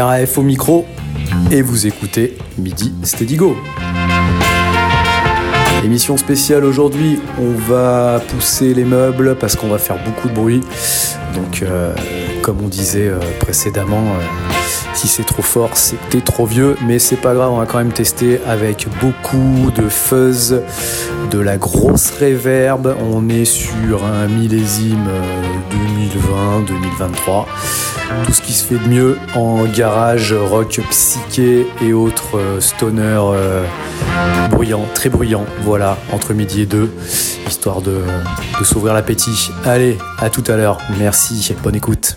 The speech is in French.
RAF au micro et vous écoutez Midi Steady Go. Émission spéciale aujourd'hui, on va pousser les meubles parce qu'on va faire beaucoup de bruit. Donc, euh, comme on disait euh, précédemment, euh, si c'est trop fort, c'est que t'es trop vieux, mais c'est pas grave, on va quand même tester avec beaucoup de fuzz, de la grosse reverb. On est sur un millésime 2020-2023 tout ce qui se fait de mieux en garage, rock psyché et autres euh, stoner euh, bruyants, très bruyants, voilà, entre midi et deux, histoire de, de s'ouvrir l'appétit. Allez, à tout à l'heure, merci, bonne écoute.